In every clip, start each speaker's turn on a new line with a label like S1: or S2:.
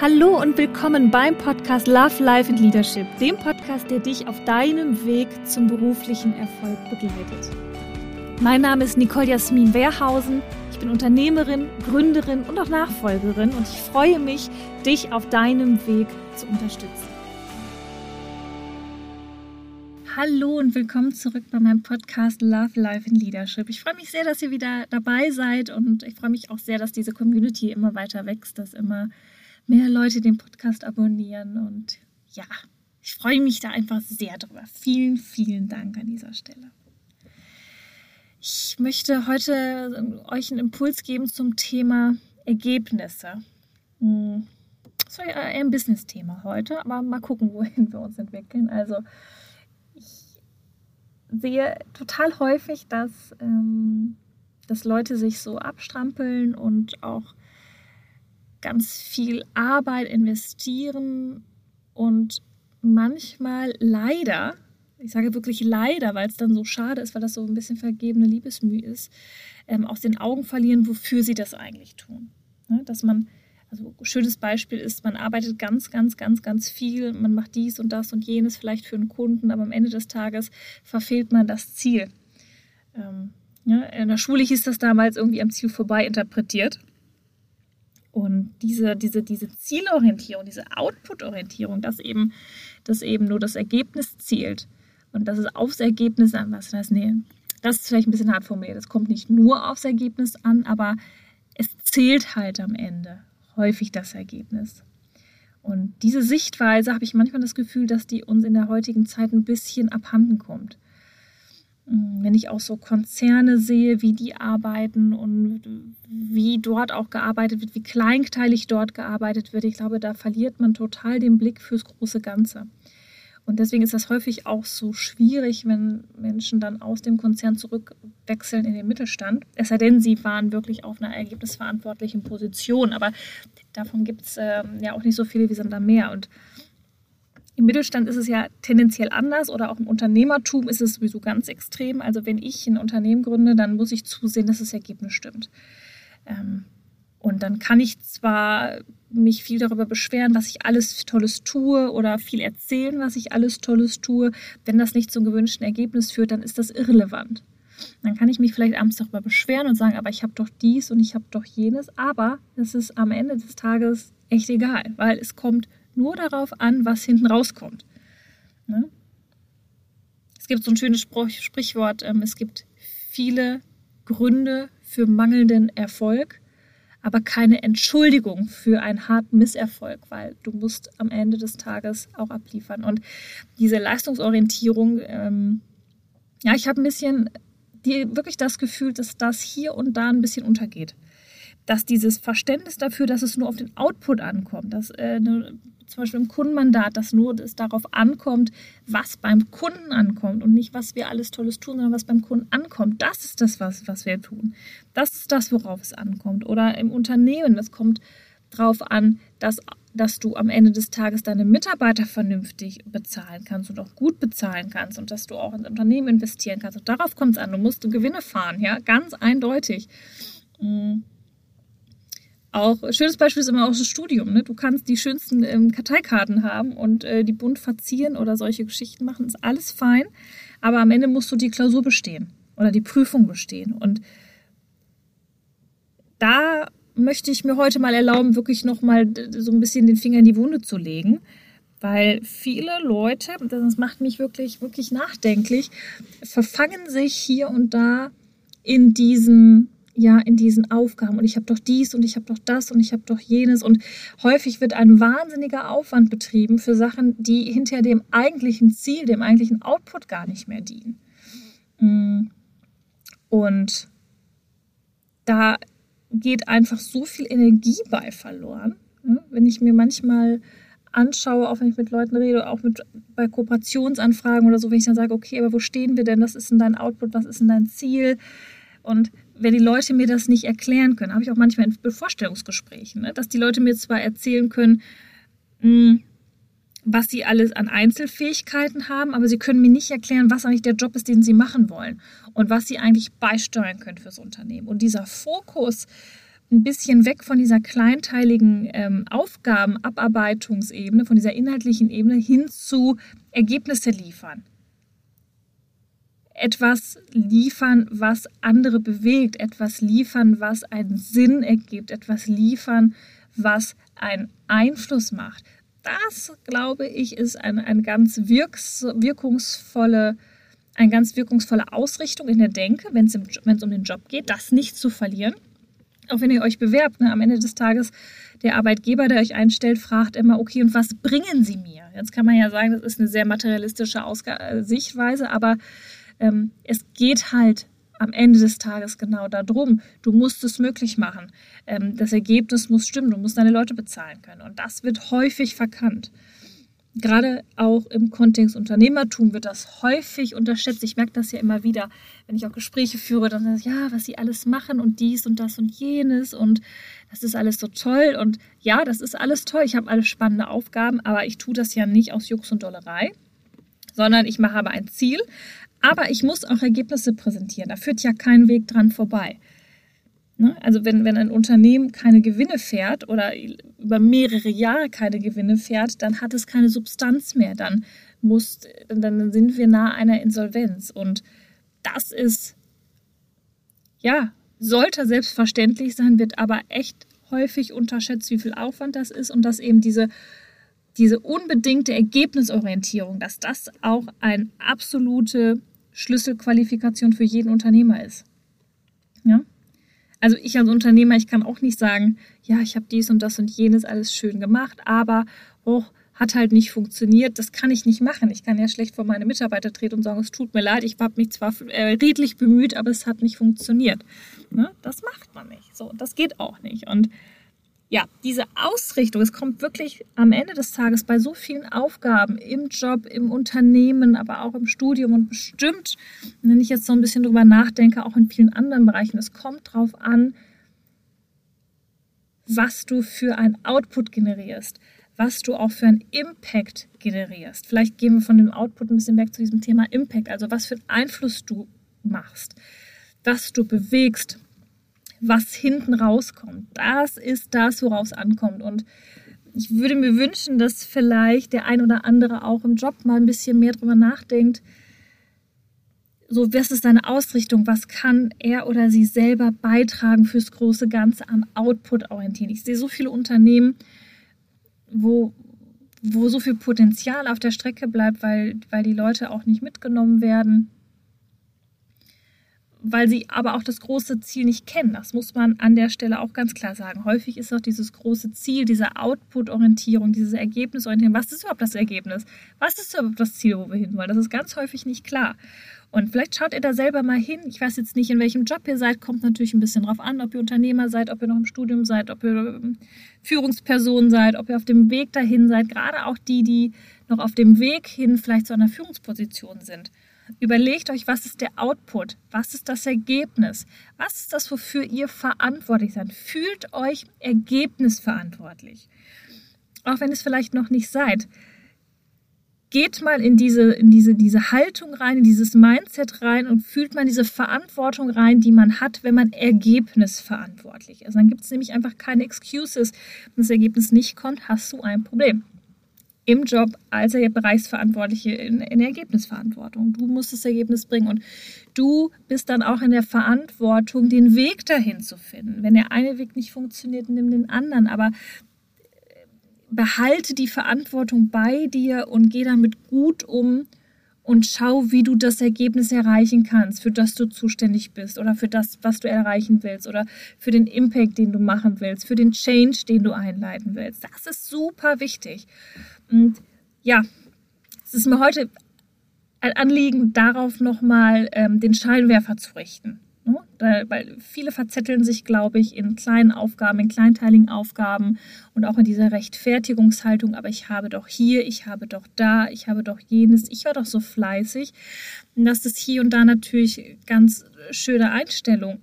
S1: Hallo und willkommen beim Podcast Love, Life and Leadership, dem Podcast, der dich auf deinem Weg zum beruflichen Erfolg begleitet. Mein Name ist Nicole Jasmin Wehrhausen. Ich bin Unternehmerin, Gründerin und auch Nachfolgerin und ich freue mich, dich auf deinem Weg zu unterstützen. Hallo und willkommen zurück bei meinem Podcast Love, Life and Leadership. Ich freue mich sehr, dass ihr wieder dabei seid und ich freue mich auch sehr, dass diese Community immer weiter wächst, dass immer mehr Leute den Podcast abonnieren und ja, ich freue mich da einfach sehr drüber. Vielen, vielen Dank an dieser Stelle. Ich möchte heute euch einen Impuls geben zum Thema Ergebnisse. Hm, das war ja eher ein Business-Thema heute, aber mal gucken, wohin wir uns entwickeln. Also sehe total häufig, dass, ähm, dass Leute sich so abstrampeln und auch ganz viel Arbeit investieren und manchmal leider, ich sage wirklich leider, weil es dann so schade ist, weil das so ein bisschen vergebene Liebesmühe ist, ähm, aus den Augen verlieren, wofür sie das eigentlich tun. Ne? Dass man also ein schönes Beispiel ist, man arbeitet ganz, ganz, ganz, ganz viel, man macht dies und das und jenes vielleicht für einen Kunden, aber am Ende des Tages verfehlt man das Ziel. Ähm, ja, in der Schule hieß das damals irgendwie am Ziel vorbei interpretiert. Diese, diese, diese Zielorientierung, diese Output-Orientierung, dass eben, dass eben nur das Ergebnis zielt und dass es aufs Ergebnis an was das, nee, das ist vielleicht ein bisschen hart formuliert. Es kommt nicht nur aufs Ergebnis an, aber es zählt halt am Ende häufig das Ergebnis. Und diese Sichtweise habe ich manchmal das Gefühl, dass die uns in der heutigen Zeit ein bisschen abhanden kommt. Mm, wenn ich auch so Konzerne sehe, wie die arbeiten und wie dort auch gearbeitet wird, wie kleinteilig dort gearbeitet wird, ich glaube, da verliert man total den Blick fürs große Ganze. Und deswegen ist das häufig auch so schwierig, wenn Menschen dann aus dem Konzern zurückwechseln in den Mittelstand. Es sei denn, sie waren wirklich auf einer ergebnisverantwortlichen Position. Aber davon gibt es äh, ja auch nicht so viele, wie sind da mehr. Und im Mittelstand ist es ja tendenziell anders oder auch im Unternehmertum ist es sowieso ganz extrem. Also wenn ich ein Unternehmen gründe, dann muss ich zusehen, dass das Ergebnis stimmt. Ähm, und dann kann ich zwar mich viel darüber beschweren, was ich alles Tolles tue oder viel erzählen, was ich alles Tolles tue. Wenn das nicht zum gewünschten Ergebnis führt, dann ist das irrelevant. Dann kann ich mich vielleicht abends darüber beschweren und sagen, aber ich habe doch dies und ich habe doch jenes. Aber es ist am Ende des Tages echt egal, weil es kommt nur darauf an, was hinten rauskommt. Ne? Es gibt so ein schönes Sprichwort, ähm, es gibt viele Gründe für mangelnden Erfolg aber keine Entschuldigung für einen harten Misserfolg, weil du musst am Ende des Tages auch abliefern. Und diese Leistungsorientierung, ähm, ja, ich habe ein bisschen die, wirklich das Gefühl, dass das hier und da ein bisschen untergeht. Dass dieses Verständnis dafür, dass es nur auf den Output ankommt, dass äh, eine zum Beispiel im Kundenmandat, dass nur es darauf ankommt, was beim Kunden ankommt und nicht, was wir alles Tolles tun, sondern was beim Kunden ankommt. Das ist das, was, was wir tun. Das ist das, worauf es ankommt. Oder im Unternehmen, es kommt darauf an, dass, dass du am Ende des Tages deine Mitarbeiter vernünftig bezahlen kannst und auch gut bezahlen kannst und dass du auch ins Unternehmen investieren kannst. Und darauf kommt es an. Du musst Gewinne fahren, ja, ganz eindeutig. Mhm auch schönes Beispiel ist immer auch das Studium. Ne? Du kannst die schönsten ähm, Karteikarten haben und äh, die bunt verzieren oder solche Geschichten machen, ist alles fein. Aber am Ende musst du die Klausur bestehen oder die Prüfung bestehen. Und da möchte ich mir heute mal erlauben, wirklich nochmal so ein bisschen den Finger in die Wunde zu legen. Weil viele Leute, das macht mich wirklich, wirklich nachdenklich, verfangen sich hier und da in diesen ja in diesen Aufgaben und ich habe doch dies und ich habe doch das und ich habe doch jenes und häufig wird ein wahnsinniger Aufwand betrieben für Sachen, die hinter dem eigentlichen Ziel, dem eigentlichen Output gar nicht mehr dienen. Mm. Und da geht einfach so viel Energie bei verloren, ne? wenn ich mir manchmal anschaue, auch wenn ich mit Leuten rede, auch mit, bei Kooperationsanfragen oder so, wenn ich dann sage, okay, aber wo stehen wir denn? Was ist denn dein Output? Was ist denn dein Ziel? Und wenn die Leute mir das nicht erklären können, habe ich auch manchmal in Vorstellungsgesprächen, ne, dass die Leute mir zwar erzählen können, mh, hm, was sie alles an Einzelfähigkeiten haben, aber sie können mir nicht erklären, was eigentlich der Job ist, den sie machen wollen und was sie eigentlich beisteuern können fürs Unternehmen. Und dieser Fokus, ein bisschen weg von dieser kleinteiligen ähm, Aufgabenabarbeitungsebene, von dieser inhaltlichen Ebene hin zu Ergebnisse liefern. Etwas liefern, was andere bewegt, etwas liefern, was einen Sinn ergibt, etwas liefern, was einen Einfluss macht. Das, glaube ich, ist eine, eine ganz wirks, wirkungsvolle eine ganz wirkungsvolle Ausrichtung in der Denke, wenn es um den Job geht, das nicht zu verlieren auch wenn ihr euch bewerbt, ne, am Ende des Tages, der Arbeitgeber, der euch einstellt, fragt immer, okay, und was bringen Sie mir? Jetzt kann man ja sagen, das ist eine sehr materialistische Ausg äh, Sichtweise, aber ähm, es geht halt am Ende des Tages genau darum. Du musst es möglich machen. Ähm, das Ergebnis muss stimmen. Du musst deine Leute bezahlen können. Und das wird häufig verkannt gerade auch im Kontext Unternehmertum wird das häufig unterschätzt. Ich merke das ja immer wieder, wenn ich auch Gespräche führe, dann sage ich, ja, was sie alles machen und dies und das und jenes und das ist alles so toll. Und ja, das ist alles toll. Ich habe alle spannende Aufgaben, aber ich tue das ja nicht aus Jux und Dollerei, sondern ich mache aber ein Ziel. Aber ich muss auch Ergebnisse präsentieren. Da führt ja kein Weg dran vorbei. Ne? Also wenn, wenn ein Unternehmen keine Gewinne fährt oder über mehrere Jahre keine Gewinne fährt, dann hat es keine Substanz mehr. Dann, muss, dann sind wir nahe einer Insolvenz. Und das ist, ja, sollte selbstverständlich sein, wird aber echt häufig unterschätzt, wie viel Aufwand das ist und dass eben diese, diese unbedingte Ergebnisorientierung, dass das auch eine absolute Schlüsselqualifikation für jeden Unternehmer ist. Ja? Also ich als Unternehmer, ich kann auch nicht sagen, ja, ich habe dies und das und jenes alles schön gemacht, aber oh, hat halt nicht funktioniert. Das kann ich nicht machen. Ich kann ja schlecht vor meine Mitarbeiter treten und sagen, es tut mir leid, ich habe mich zwar äh, redlich bemüht, aber es hat nicht funktioniert. Ne? Das macht man nicht. So, das geht auch nicht. Und ja, diese Ausrichtung, es kommt wirklich am Ende des Tages bei so vielen Aufgaben im Job, im Unternehmen, aber auch im Studium und bestimmt, wenn ich jetzt so ein bisschen drüber nachdenke, auch in vielen anderen Bereichen, es kommt darauf an, was du für ein Output generierst, was du auch für einen Impact generierst. Vielleicht gehen wir von dem Output ein bisschen weg zu diesem Thema Impact, also was für einen Einfluss du machst, was du bewegst, was hinten rauskommt. Das ist das, worauf es ankommt. Und ich würde mir wünschen, dass vielleicht der ein oder andere auch im Job mal ein bisschen mehr drüber nachdenkt. So, was ist deine Ausrichtung? Was kann er oder sie selber beitragen fürs große Ganze an Output orientieren? Ich sehe so viele Unternehmen, wo, wo so viel Potenzial auf der Strecke bleibt, weil, weil die Leute auch nicht mitgenommen werden weil sie aber auch das große Ziel nicht kennen. Das muss man an der Stelle auch ganz klar sagen. Häufig ist auch dieses große Ziel, diese Output-Orientierung, diese Ergebnisorientierung. Was ist überhaupt das Ergebnis? Was ist überhaupt das Ziel, wo wir hinwollen? Das ist ganz häufig nicht klar. Und vielleicht schaut ihr da selber mal hin. Ich weiß jetzt nicht, in welchem Job ihr seid. Kommt natürlich ein bisschen drauf an, ob ihr Unternehmer seid, ob ihr noch im Studium seid, ob ihr ähm, Führungsperson seid, ob ihr auf dem Weg dahin seid. Gerade auch die, die noch auf dem Weg hin vielleicht zu einer Führungsposition sind. Überlegt euch, was ist der Output? Was ist das Ergebnis? Was ist das, wofür ihr verantwortlich seid? Fühlt euch ergebnisverantwortlich. Auch wenn es vielleicht noch nicht seid. Geht mal in diese, in diese, diese Haltung rein, in dieses Mindset rein und fühlt mal diese Verantwortung rein, die man hat, wenn man ergebnisverantwortlich ist. Dann gibt es nämlich einfach keine Excuses. Wenn das Ergebnis nicht kommt, hast du ein Problem im Job als Bereichsverantwortliche in, in Ergebnisverantwortung. Du musst das Ergebnis bringen und du bist dann auch in der Verantwortung, den Weg dahin zu finden. Wenn der eine Weg nicht funktioniert, nimm den anderen, aber äh, behalte die Verantwortung bei dir und geh damit gut um und schau, wie du das Ergebnis erreichen kannst, für das du zuständig bist oder für das, was du erreichen willst oder für den Impact, den du machen willst, für den Change, den du einleiten willst. Das ist super wichtig. Und ja, es ist mir heute ein Anliegen, darauf nochmal ähm, den Scheinwerfer zu richten. Ne? Da, weil viele verzetteln sich, glaube ich, in kleinen Aufgaben, in kleinteiligen Aufgaben und auch in dieser Rechtfertigungshaltung. Aber ich habe doch hier, ich habe doch da, ich habe doch jenes, ich war doch so fleißig. Und das ist hier und da natürlich ganz schöne Einstellung.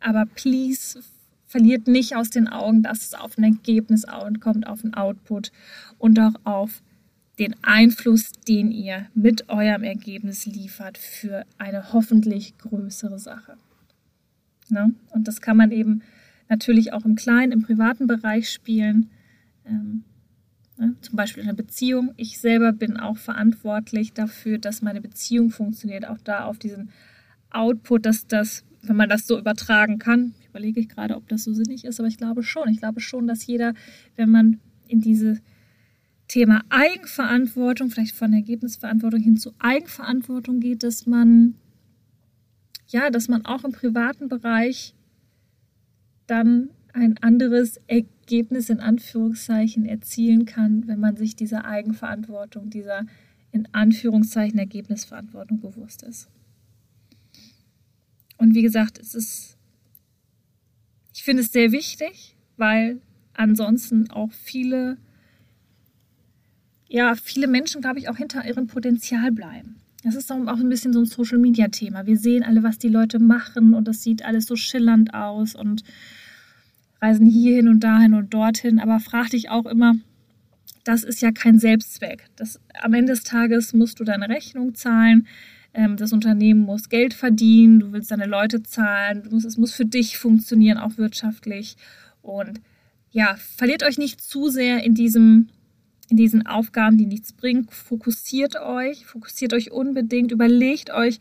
S1: Aber please verliert nicht aus den Augen, dass es auf ein Ergebnis kommt, auf ein Output und auch auf den Einfluss, den ihr mit eurem Ergebnis liefert für eine hoffentlich größere Sache. Ne? Und das kann man eben natürlich auch im kleinen, im privaten Bereich spielen. Ähm, ne, zum Beispiel in einer Beziehung. Ich selber bin auch verantwortlich dafür, dass meine Beziehung funktioniert. Auch da auf diesen Output, dass das, wenn man das so übertragen kann, überlege ich gerade, ob das so sinnig ist, aber ich glaube schon. Ich glaube schon, dass jeder, wenn man in diese Thema Eigenverantwortung, vielleicht von Ergebnisverantwortung hin zu Eigenverantwortung geht, dass man ja, dass man auch im privaten Bereich dann ein anderes Ergebnis in Anführungszeichen erzielen kann, wenn man sich dieser Eigenverantwortung, dieser in Anführungszeichen Ergebnisverantwortung bewusst ist. Und wie gesagt, es ist, finde es sehr wichtig, weil ansonsten auch viele ja, viele Menschen, glaube ich, auch hinter ihrem Potenzial bleiben. Das ist auch ein bisschen so ein Social-Media-Thema. Wir sehen alle, was die Leute machen und das sieht alles so schillernd aus und reisen hierhin und dahin und dorthin. Aber frag dich auch immer, das ist ja kein Selbstzweck. Das, am Ende des Tages musst du deine Rechnung zahlen. Ähm, das Unternehmen muss Geld verdienen. Du willst deine Leute zahlen. Musst, es muss für dich funktionieren, auch wirtschaftlich. Und ja, verliert euch nicht zu sehr in diesem in diesen Aufgaben, die nichts bringen. Fokussiert euch, fokussiert euch unbedingt, überlegt euch,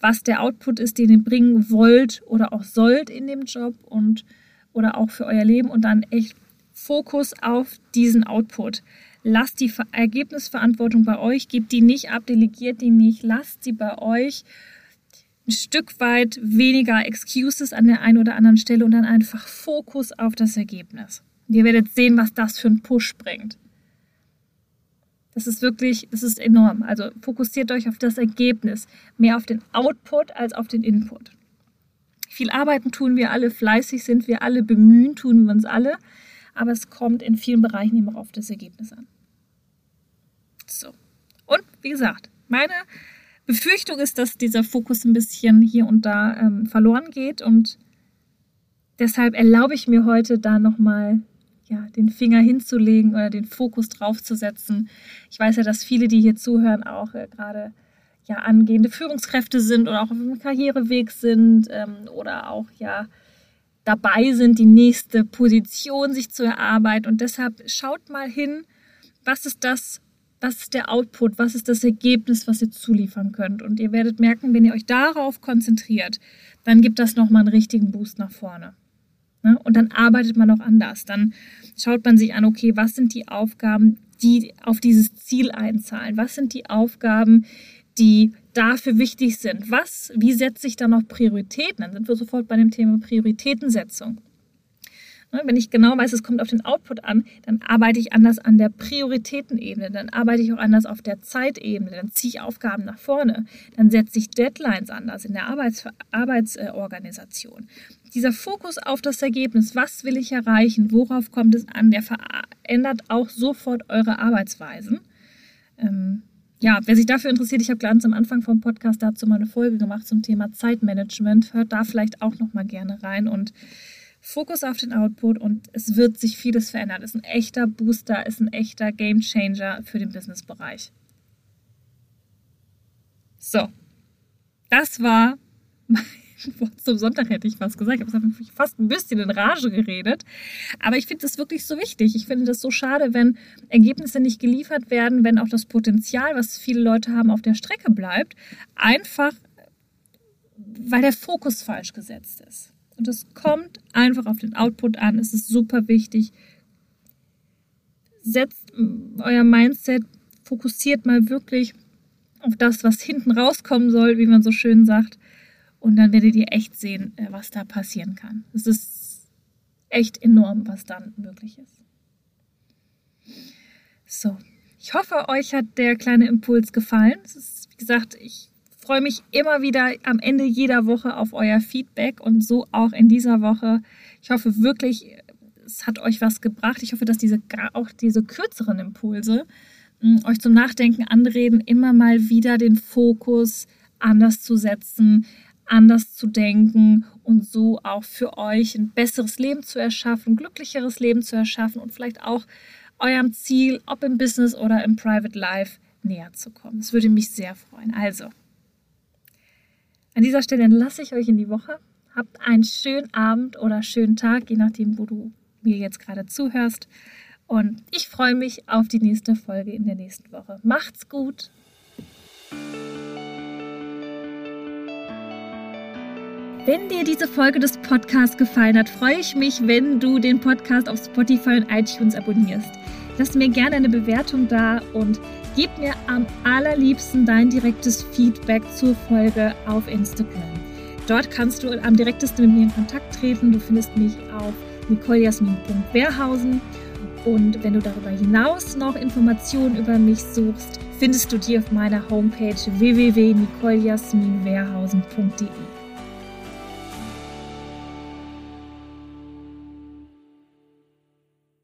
S1: was der Output ist, den ihr bringen wollt oder auch sollt in dem Job und oder auch für euer Leben und dann echt Fokus auf diesen Output. Lasst die Ergebnisverantwortung bei euch, gebt die nicht ab, delegiert die nicht, lasst sie bei euch. Ein Stück weit weniger Excuses an der einen oder anderen Stelle und dann einfach Fokus auf das Ergebnis. ihr werdet sehen, was das für einen Push bringt. Das ist wirklich, das ist enorm. Also fokussiert euch auf das Ergebnis, mehr auf den Output als auf den Input. Viel arbeiten tun wir alle, fleißig sind wir alle, bemühen tun wir uns alle, aber es kommt in vielen Bereichen immer auf das Ergebnis an. So. Und wie gesagt, meine Befürchtung ist, dass dieser Fokus ein bisschen hier und da ähm, verloren geht und deshalb erlaube ich mir heute da nochmal ja, den Finger hinzulegen oder den Fokus draufzusetzen. Ich weiß ja, dass viele, die hier zuhören, auch äh, gerade ja, angehende Führungskräfte sind oder auch auf dem Karriereweg sind ähm, oder auch ja dabei sind, die nächste Position sich zu erarbeiten. Und deshalb schaut mal hin, was ist das, was ist der Output, was ist das Ergebnis, was ihr zuliefern könnt. Und ihr werdet merken, wenn ihr euch darauf konzentriert, dann gibt das nochmal einen richtigen Boost nach vorne. Ne? Und dann arbeitet man auch anders. Dann schaut man sich an, okay, was sind die Aufgaben, die auf dieses Ziel einzahlen? Was sind die Aufgaben, die dafür wichtig sind? Was, wie setze ich dann noch Prioritäten? Dann sind wir sofort bei dem Thema Prioritätensetzung. Ne, wenn ich genau weiß, es kommt auf den Output an, dann arbeite ich anders an der Prioritätenebene, dann arbeite ich auch anders auf der Zeitebene, dann ziehe ich Aufgaben nach vorne, dann setze ich Deadlines anders in der Arbeits Arbeitsorganisation. Dieser Fokus auf das Ergebnis, was will ich erreichen, worauf kommt es an, der verändert auch sofort eure Arbeitsweisen. Ähm, ja, wer sich dafür interessiert, ich habe ganz am Anfang vom Podcast dazu mal eine Folge gemacht zum Thema Zeitmanagement. Hört da vielleicht auch noch mal gerne rein und Fokus auf den Output und es wird sich vieles verändern. Ist ein echter Booster, ist ein echter Game Changer für den Businessbereich. So, das war mein Wort zum Sonntag, hätte ich fast gesagt. Ich habe fast ein bisschen in Rage geredet. Aber ich finde das wirklich so wichtig. Ich finde das so schade, wenn Ergebnisse nicht geliefert werden, wenn auch das Potenzial, was viele Leute haben, auf der Strecke bleibt. Einfach, weil der Fokus falsch gesetzt ist. Und es kommt einfach auf den Output an. Es ist super wichtig. Setzt euer Mindset, fokussiert mal wirklich auf das, was hinten rauskommen soll, wie man so schön sagt. Und dann werdet ihr echt sehen, äh, was da passieren kann. Es ist echt enorm, was dann möglich ist. So, ich hoffe, euch hat der kleine Impuls gefallen. Es ist, wie gesagt, ich freue mich immer wieder am Ende jeder Woche auf euer Feedback und so auch in dieser Woche. Ich hoffe wirklich, es hat euch was gebracht. Ich hoffe, dass diese auch diese kürzeren Impulse hm, euch zum Nachdenken anreden, immer mal wieder den Fokus anders zu setzen, anders zu denken und so auch für euch ein besseres Leben zu erschaffen, ein glücklicheres Leben zu erschaffen und vielleicht auch eurem Ziel, ob im Business oder im Private Life, näher zu kommen. Das würde mich sehr freuen. Also, an dieser Stelle lasse ich euch in die Woche. Habt einen schönen Abend oder schönen Tag, je nachdem, wo du mir jetzt gerade zuhörst. Und ich freue mich auf die nächste Folge in der nächsten Woche. Macht's gut! Wenn dir diese Folge des Podcasts gefallen hat, freue ich mich, wenn du den Podcast auf Spotify und iTunes abonnierst. Lass mir gerne eine Bewertung da und gib mir am allerliebsten dein direktes Feedback zur Folge auf Instagram. Dort kannst du am direktesten mit mir in Kontakt treten. Du findest mich auf nicolejasmin.wehrhausen. Und wenn du darüber hinaus noch Informationen über mich suchst, findest du die auf meiner Homepage www.nicolejasminwehrhausen.de.